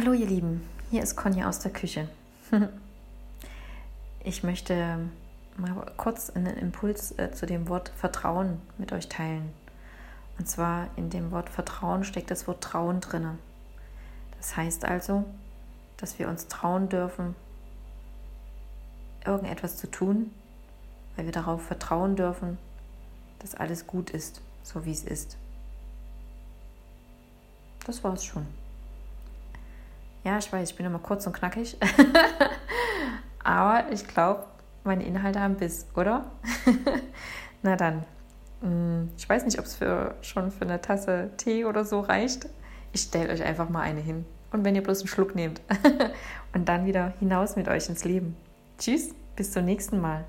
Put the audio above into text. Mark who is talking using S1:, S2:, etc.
S1: Hallo ihr Lieben, hier ist Conny aus der Küche. Ich möchte mal kurz einen Impuls äh, zu dem Wort Vertrauen mit euch teilen. Und zwar in dem Wort Vertrauen steckt das Wort Trauen drinne. Das heißt also, dass wir uns trauen dürfen, irgendetwas zu tun, weil wir darauf vertrauen dürfen, dass alles gut ist, so wie es ist. Das war's schon. Ja, ich weiß, ich bin immer kurz und knackig. Aber ich glaube, meine Inhalte haben Biss, oder? Na dann. Mm, ich weiß nicht, ob es für, schon für eine Tasse Tee oder so reicht. Ich stelle euch einfach mal eine hin. Und wenn ihr bloß einen Schluck nehmt. und dann wieder hinaus mit euch ins Leben. Tschüss, bis zum nächsten Mal.